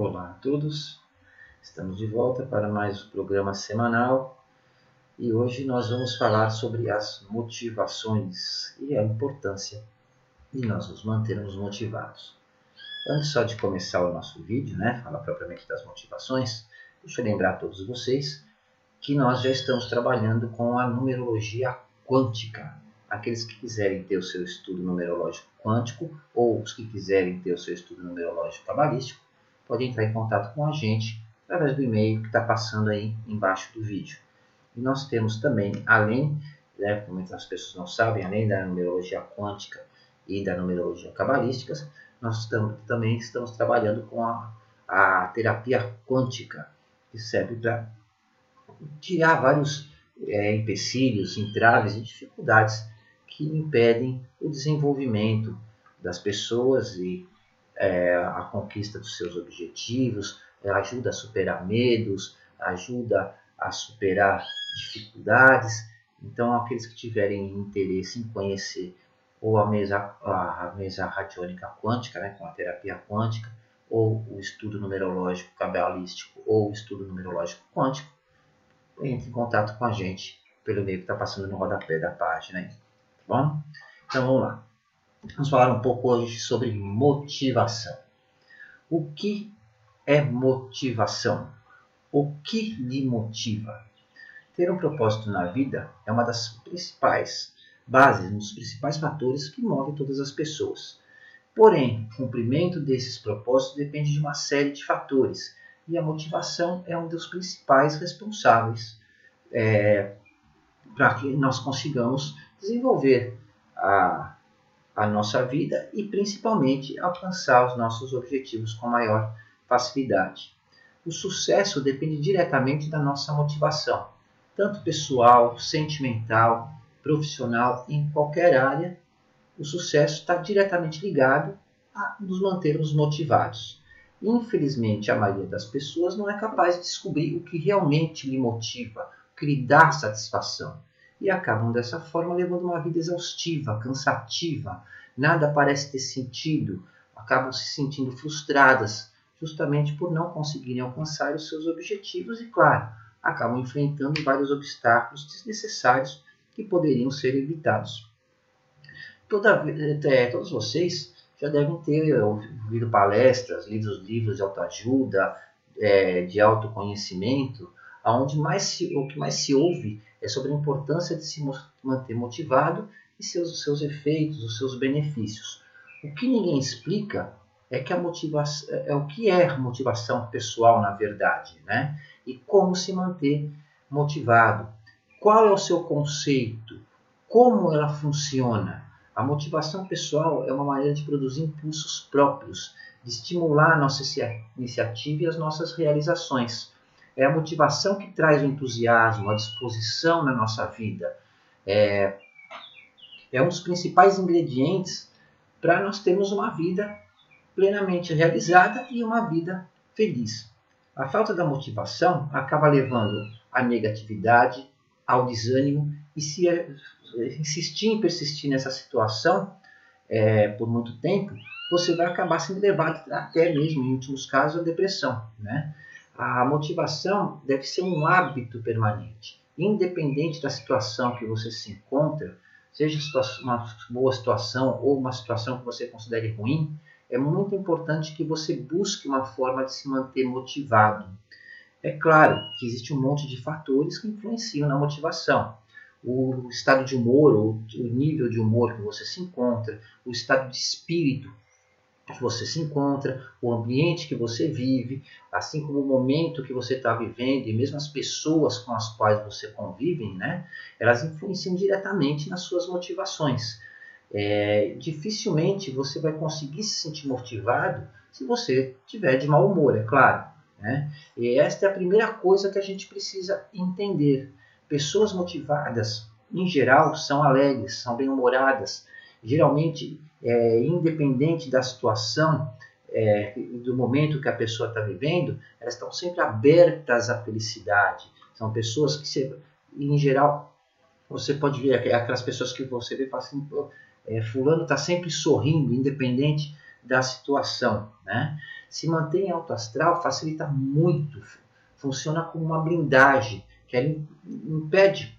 Olá a todos, estamos de volta para mais um programa semanal e hoje nós vamos falar sobre as motivações e a importância de nós nos mantermos motivados. Antes só de começar o nosso vídeo, né, falar propriamente das motivações, deixa eu lembrar a todos vocês que nós já estamos trabalhando com a numerologia quântica. Aqueles que quiserem ter o seu estudo numerológico quântico ou os que quiserem ter o seu estudo numerológico cabalístico, pode entrar em contato com a gente através do e-mail que está passando aí embaixo do vídeo. E nós temos também, além, né, como as pessoas não sabem, além da numerologia quântica e da numerologia cabalística, nós estamos, também estamos trabalhando com a, a terapia quântica, que serve para tirar vários é, empecilhos, entraves e dificuldades que impedem o desenvolvimento das pessoas e é, a conquista dos seus objetivos, ajuda a superar medos, ajuda a superar dificuldades. Então, aqueles que tiverem interesse em conhecer ou a mesa, a mesa radiônica quântica, né, com a terapia quântica, ou o estudo numerológico cabalístico, ou o estudo numerológico quântico, entre em contato com a gente pelo e-mail que está passando no rodapé da página. Aí, tá bom? Então, vamos lá. Vamos falar um pouco hoje sobre motivação. O que é motivação? O que lhe motiva? Ter um propósito na vida é uma das principais bases, um dos principais fatores que move todas as pessoas. Porém, o cumprimento desses propósitos depende de uma série de fatores e a motivação é um dos principais responsáveis é, para que nós consigamos desenvolver a a nossa vida e principalmente alcançar os nossos objetivos com maior facilidade. O sucesso depende diretamente da nossa motivação, tanto pessoal, sentimental, profissional, em qualquer área. O sucesso está diretamente ligado a nos mantermos motivados. Infelizmente, a maioria das pessoas não é capaz de descobrir o que realmente lhe motiva, o que lhe dá satisfação e acabam dessa forma levando uma vida exaustiva, cansativa, nada parece ter sentido, acabam se sentindo frustradas, justamente por não conseguirem alcançar os seus objetivos e, claro, acabam enfrentando vários obstáculos desnecessários que poderiam ser evitados. Toda, é, todos vocês já devem ter ouvido palestras, lidos livros de autoajuda, é, de autoconhecimento, onde mais se, o que mais se ouve é sobre a importância de se manter motivado e seus, seus efeitos, os seus benefícios. O que ninguém explica é que a motivação é, é o que é motivação pessoal na verdade, né? E como se manter motivado. Qual é o seu conceito? Como ela funciona? A motivação pessoal é uma maneira de produzir impulsos próprios, de estimular a nossa iniciativa e as nossas realizações. É a motivação que traz o entusiasmo, a disposição na nossa vida. É, é um dos principais ingredientes para nós termos uma vida plenamente realizada e uma vida feliz. A falta da motivação acaba levando à negatividade, ao desânimo e se insistir em persistir nessa situação é, por muito tempo, você vai acabar sendo levado até mesmo, em últimos casos, à depressão. Né? A motivação deve ser um hábito permanente. Independente da situação que você se encontra, seja uma boa situação ou uma situação que você considere ruim, é muito importante que você busque uma forma de se manter motivado. É claro que existe um monte de fatores que influenciam na motivação. O estado de humor, o nível de humor que você se encontra, o estado de espírito que você se encontra, o ambiente que você vive, assim como o momento que você está vivendo e mesmo as pessoas com as quais você convive, né, elas influenciam diretamente nas suas motivações. É, dificilmente você vai conseguir se sentir motivado se você tiver de mau humor, é claro. Né? E esta é a primeira coisa que a gente precisa entender. Pessoas motivadas, em geral, são alegres, são bem-humoradas, geralmente é, independente da situação, é, do momento que a pessoa está vivendo, elas estão sempre abertas à felicidade. São pessoas que, em geral, você pode ver aquelas pessoas que você vê e fala assim, é, fulano está sempre sorrindo, independente da situação. Né? Se manter em alto astral facilita muito, funciona como uma blindagem que impede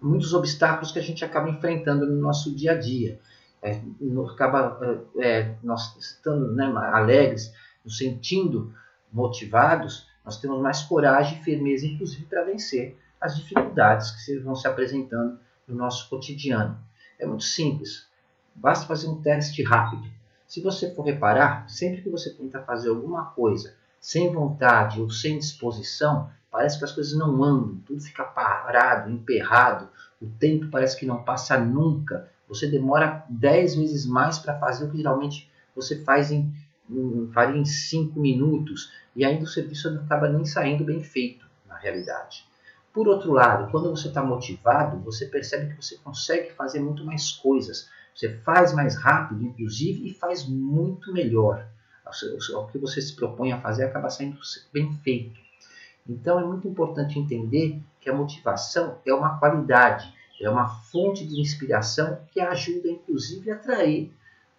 muitos obstáculos que a gente acaba enfrentando no nosso dia a dia. É, acaba é, é, nós estando né, alegres, nos sentindo motivados, nós temos mais coragem e firmeza, inclusive, para vencer as dificuldades que vão se apresentando no nosso cotidiano. É muito simples, basta fazer um teste rápido. Se você for reparar, sempre que você tenta fazer alguma coisa sem vontade ou sem disposição, parece que as coisas não andam, tudo fica parado, emperrado, o tempo parece que não passa nunca. Você demora 10 vezes mais para fazer o que geralmente você faz em, em, faria em 5 minutos e ainda o serviço não acaba nem saindo bem feito na realidade. Por outro lado, quando você está motivado, você percebe que você consegue fazer muito mais coisas. Você faz mais rápido, inclusive, e faz muito melhor. O que você se propõe a fazer acaba sendo bem feito. Então é muito importante entender que a motivação é uma qualidade, é uma fonte de inspiração que ajuda, inclusive, a atrair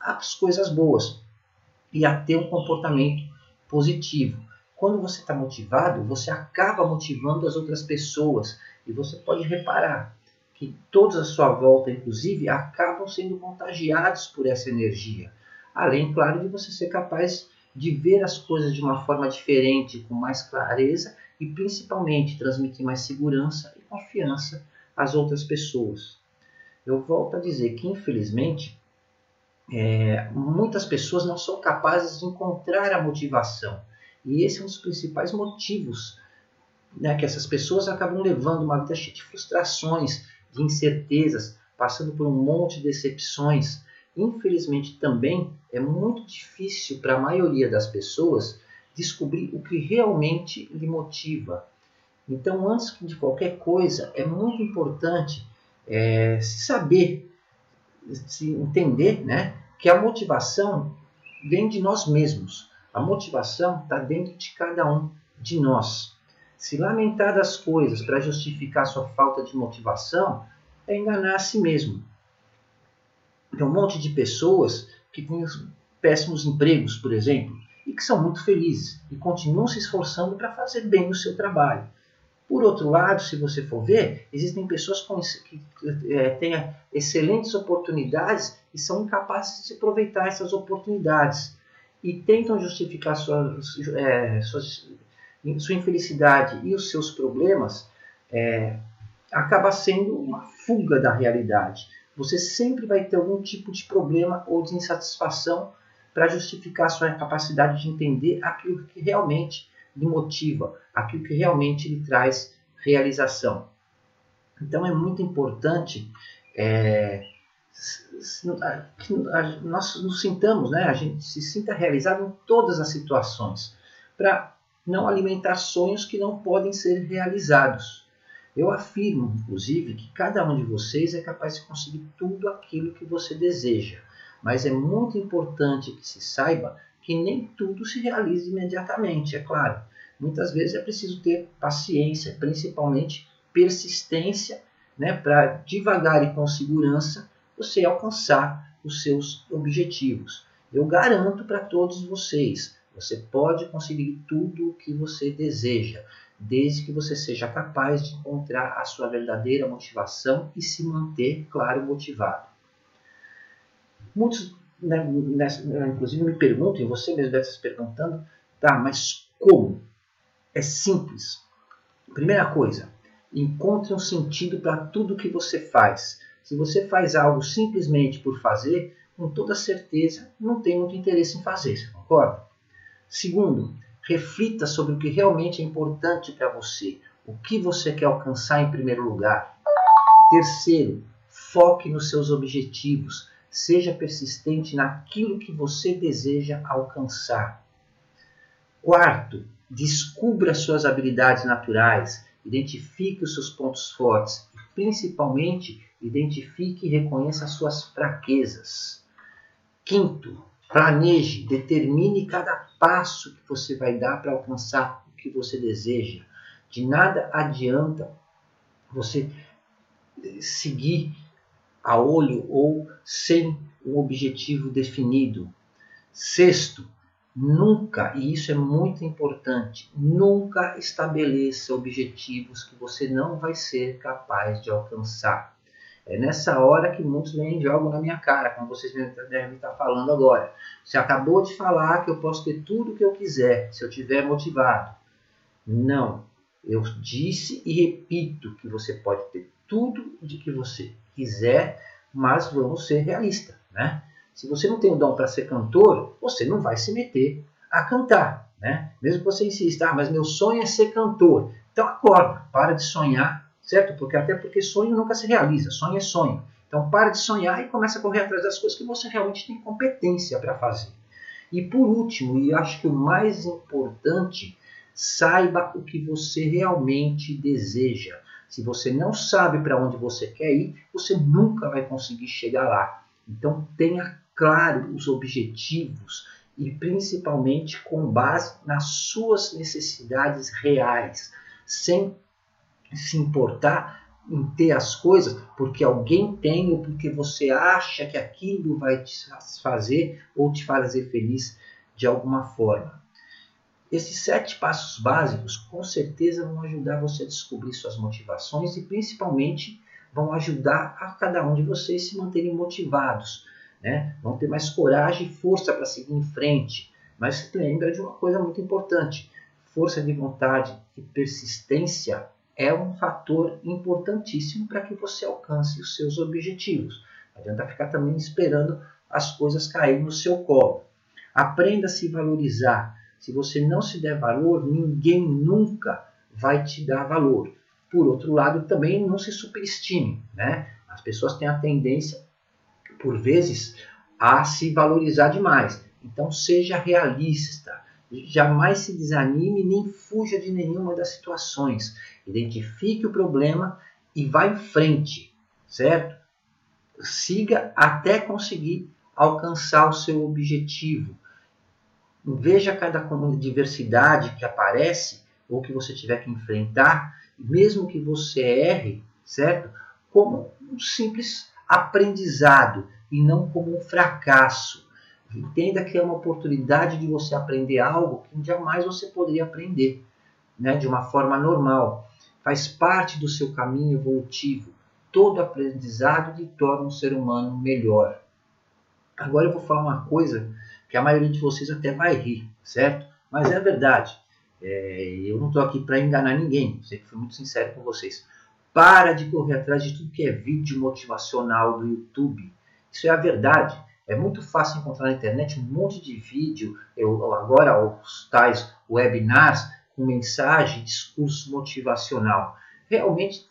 as coisas boas e a ter um comportamento positivo. Quando você está motivado, você acaba motivando as outras pessoas e você pode reparar que todos à sua volta, inclusive, acabam sendo contagiados por essa energia. Além, claro, de você ser capaz de ver as coisas de uma forma diferente, com mais clareza e principalmente transmitir mais segurança e confiança às outras pessoas. Eu volto a dizer que, infelizmente, é, muitas pessoas não são capazes de encontrar a motivação. E esse é um dos principais motivos né, que essas pessoas acabam levando uma vida cheia de frustrações, de incertezas, passando por um monte de decepções. Infelizmente, também é muito difícil para a maioria das pessoas descobrir o que realmente lhe motiva. Então, antes de qualquer coisa, é muito importante é, se saber, se entender né, que a motivação vem de nós mesmos. A motivação está dentro de cada um de nós. Se lamentar das coisas para justificar sua falta de motivação é enganar a si mesmo. Tem um monte de pessoas que têm péssimos empregos, por exemplo, e que são muito felizes e continuam se esforçando para fazer bem o seu trabalho. Por outro lado, se você for ver, existem pessoas que é, têm excelentes oportunidades e são incapazes de aproveitar essas oportunidades e tentam justificar sua, é, sua, sua infelicidade e os seus problemas, é, acaba sendo uma fuga da realidade. Você sempre vai ter algum tipo de problema ou de insatisfação para justificar sua capacidade de entender aquilo que realmente lhe motiva, aquilo que realmente lhe traz realização. Então é muito importante é, que nós nos sintamos, né, a gente se sinta realizado em todas as situações, para não alimentar sonhos que não podem ser realizados. Eu afirmo, inclusive, que cada um de vocês é capaz de conseguir tudo aquilo que você deseja. Mas é muito importante que se saiba que nem tudo se realiza imediatamente, é claro. Muitas vezes é preciso ter paciência, principalmente persistência, né, para devagar e com segurança você alcançar os seus objetivos. Eu garanto para todos vocês, você pode conseguir tudo o que você deseja, desde que você seja capaz de encontrar a sua verdadeira motivação e se manter, claro, motivado. Muitos, né, nessa, inclusive, me perguntam, e você mesmo deve estar se perguntando, tá, mas como? É simples. Primeira coisa, encontre um sentido para tudo que você faz. Se você faz algo simplesmente por fazer, com toda certeza não tem muito interesse em fazer, você concorda? Segundo, reflita sobre o que realmente é importante para você, o que você quer alcançar em primeiro lugar. Terceiro, foque nos seus objetivos. Seja persistente naquilo que você deseja alcançar. Quarto, descubra suas habilidades naturais, identifique os seus pontos fortes e, principalmente, identifique e reconheça as suas fraquezas. Quinto, planeje, determine cada passo que você vai dar para alcançar o que você deseja. De nada adianta você seguir a olho ou sem um objetivo definido. Sexto, nunca, e isso é muito importante, nunca estabeleça objetivos que você não vai ser capaz de alcançar. É nessa hora que muitos vêm e jogam na minha cara, como vocês devem estar falando agora. Você acabou de falar que eu posso ter tudo o que eu quiser se eu estiver motivado. Não. Eu disse e repito que você pode ter tudo de que você quiser, mas vamos ser realistas, né? Se você não tem o dom para ser cantor, você não vai se meter a cantar, né? Mesmo que você insista, ah, mas meu sonho é ser cantor. Então acorda, para de sonhar certo? Porque até porque sonho nunca se realiza, sonho é sonho. Então pare de sonhar e comece a correr atrás das coisas que você realmente tem competência para fazer. E por último, e acho que o mais importante, saiba o que você realmente deseja. Se você não sabe para onde você quer ir, você nunca vai conseguir chegar lá. Então tenha claro os objetivos e principalmente com base nas suas necessidades reais, sem se importar em ter as coisas porque alguém tem ou porque você acha que aquilo vai te fazer ou te fazer feliz de alguma forma. Esses sete passos básicos com certeza vão ajudar você a descobrir suas motivações e principalmente vão ajudar a cada um de vocês se manterem motivados, né? Vão ter mais coragem e força para seguir em frente. Mas lembra de uma coisa muito importante: força de vontade e persistência é um fator importantíssimo para que você alcance os seus objetivos. Não adianta ficar também esperando as coisas caírem no seu colo. Aprenda a se valorizar. Se você não se der valor, ninguém nunca vai te dar valor. Por outro lado, também não se superestime. Né? As pessoas têm a tendência, por vezes, a se valorizar demais. Então, seja realista. Jamais se desanime nem fuja de nenhuma das situações. Identifique o problema e vá em frente, certo? Siga até conseguir alcançar o seu objetivo. Veja cada diversidade que aparece ou que você tiver que enfrentar, mesmo que você erre, certo? Como um simples aprendizado e não como um fracasso. Entenda que é uma oportunidade de você aprender algo que jamais você poderia aprender, né, de uma forma normal faz parte do seu caminho evolutivo. Todo aprendizado lhe torna um ser humano melhor. Agora eu vou falar uma coisa que a maioria de vocês até vai rir, certo? Mas é verdade. É, eu não estou aqui para enganar ninguém, sei que fui muito sincero com vocês. Para de correr atrás de tudo que é vídeo motivacional do YouTube. Isso é a verdade. É muito fácil encontrar na internet um monte de vídeo. Eu, agora, os tais webinars com mensagem, discurso motivacional. Realmente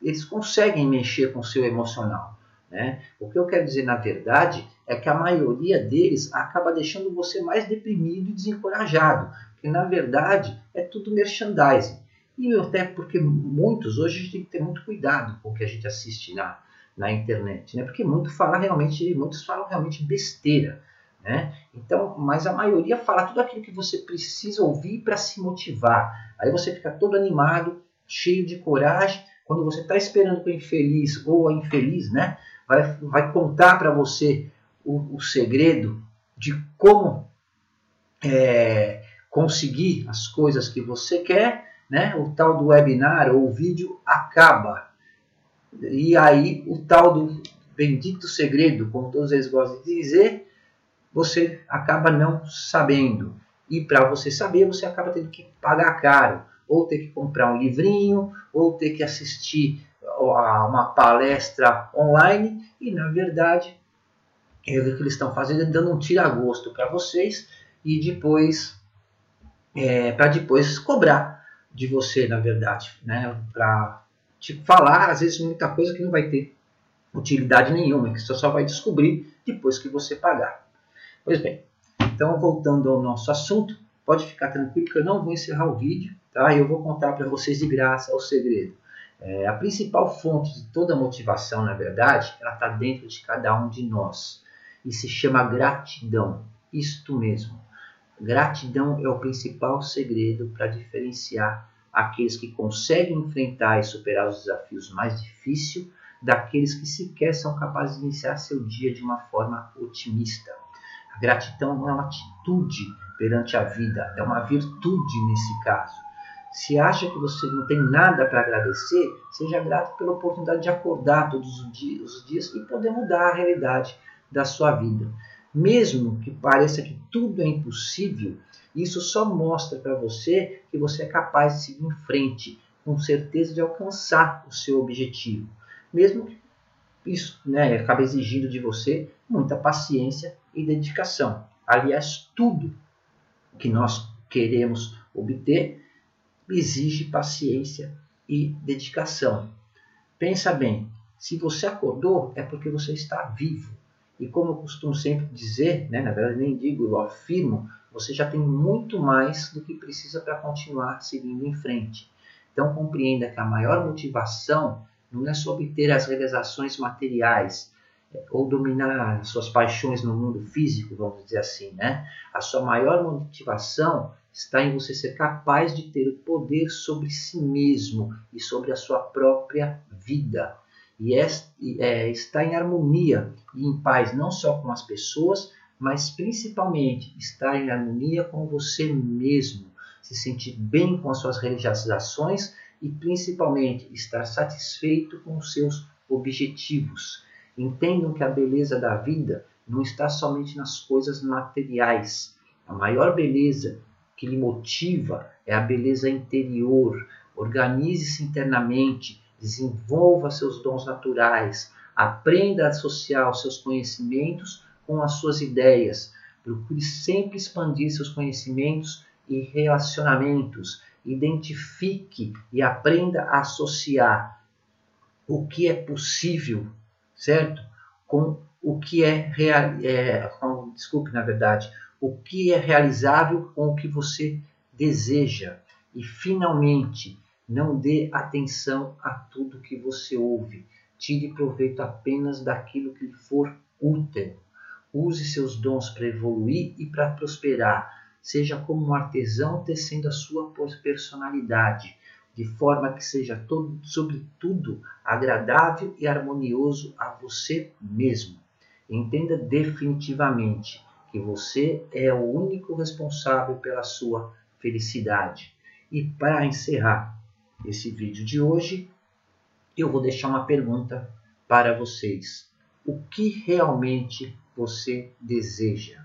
eles conseguem mexer com o seu emocional. Né? O que eu quero dizer, na verdade, é que a maioria deles acaba deixando você mais deprimido e desencorajado, porque na verdade é tudo merchandising. E até porque muitos, hoje a gente tem que ter muito cuidado com o que a gente assiste na, na internet, né? porque muito fala realmente, muitos falam realmente besteira. Né? Então, mas a maioria fala tudo aquilo que você precisa ouvir para se motivar. Aí você fica todo animado, cheio de coragem. Quando você está esperando que o infeliz ou a infeliz, né, vai, vai contar para você o, o, segredo de como é, conseguir as coisas que você quer, né, o tal do webinar ou vídeo acaba. E aí o tal do bendito segredo, como todos eles gostam de dizer, você acaba não sabendo. E para você saber, você acaba tendo que pagar caro, ou ter que comprar um livrinho, ou ter que assistir a uma palestra online, e na verdade, é o que eles estão fazendo é dando um tira-gosto para vocês e depois, é, para depois cobrar de você, na verdade, né? para te falar, às vezes, muita coisa que não vai ter utilidade nenhuma, que você só vai descobrir depois que você pagar. Pois bem, então voltando ao nosso assunto, pode ficar tranquilo que eu não vou encerrar o vídeo, tá? Eu vou contar para vocês de graça o segredo. É, a principal fonte de toda motivação, na verdade, ela está dentro de cada um de nós e se chama gratidão. Isto mesmo. Gratidão é o principal segredo para diferenciar aqueles que conseguem enfrentar e superar os desafios mais difíceis daqueles que sequer são capazes de iniciar seu dia de uma forma otimista. A gratidão é uma atitude perante a vida, é uma virtude nesse caso. Se acha que você não tem nada para agradecer, seja grato pela oportunidade de acordar todos os dias, os dias e poder mudar a realidade da sua vida. Mesmo que pareça que tudo é impossível, isso só mostra para você que você é capaz de seguir em frente, com certeza de alcançar o seu objetivo. Mesmo que isso né, acabe exigindo de você muita paciência e dedicação. Aliás, tudo que nós queremos obter exige paciência e dedicação. Pensa bem, se você acordou é porque você está vivo. E como eu costumo sempre dizer, né, na verdade nem digo, eu afirmo, você já tem muito mais do que precisa para continuar seguindo em frente. Então compreenda que a maior motivação não é só obter as realizações materiais é, ou dominar suas paixões no mundo físico, vamos dizer assim, né? A sua maior motivação está em você ser capaz de ter o poder sobre si mesmo e sobre a sua própria vida. E é, está em harmonia e em paz não só com as pessoas, mas principalmente estar em harmonia com você mesmo, se sentir bem com as suas realizações e principalmente estar satisfeito com os seus objetivos. Entendam que a beleza da vida não está somente nas coisas materiais. A maior beleza que lhe motiva é a beleza interior. Organize-se internamente, desenvolva seus dons naturais, aprenda a associar os seus conhecimentos com as suas ideias. Procure sempre expandir seus conhecimentos e relacionamentos. Identifique e aprenda a associar o que é possível, certo? Com o que é, real, é com, desculpe, na verdade, o que é realizável com o que você deseja. E finalmente, não dê atenção a tudo que você ouve. Tire proveito apenas daquilo que lhe for útil. Use seus dons para evoluir e para prosperar. Seja como um artesão tecendo a sua personalidade, de forma que seja todo, sobretudo agradável e harmonioso a você mesmo. Entenda definitivamente que você é o único responsável pela sua felicidade. E para encerrar esse vídeo de hoje, eu vou deixar uma pergunta para vocês. O que realmente você deseja?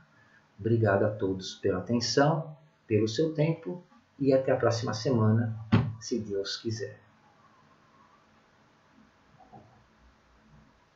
Obrigado a todos pela atenção, pelo seu tempo e até a próxima semana, se Deus quiser.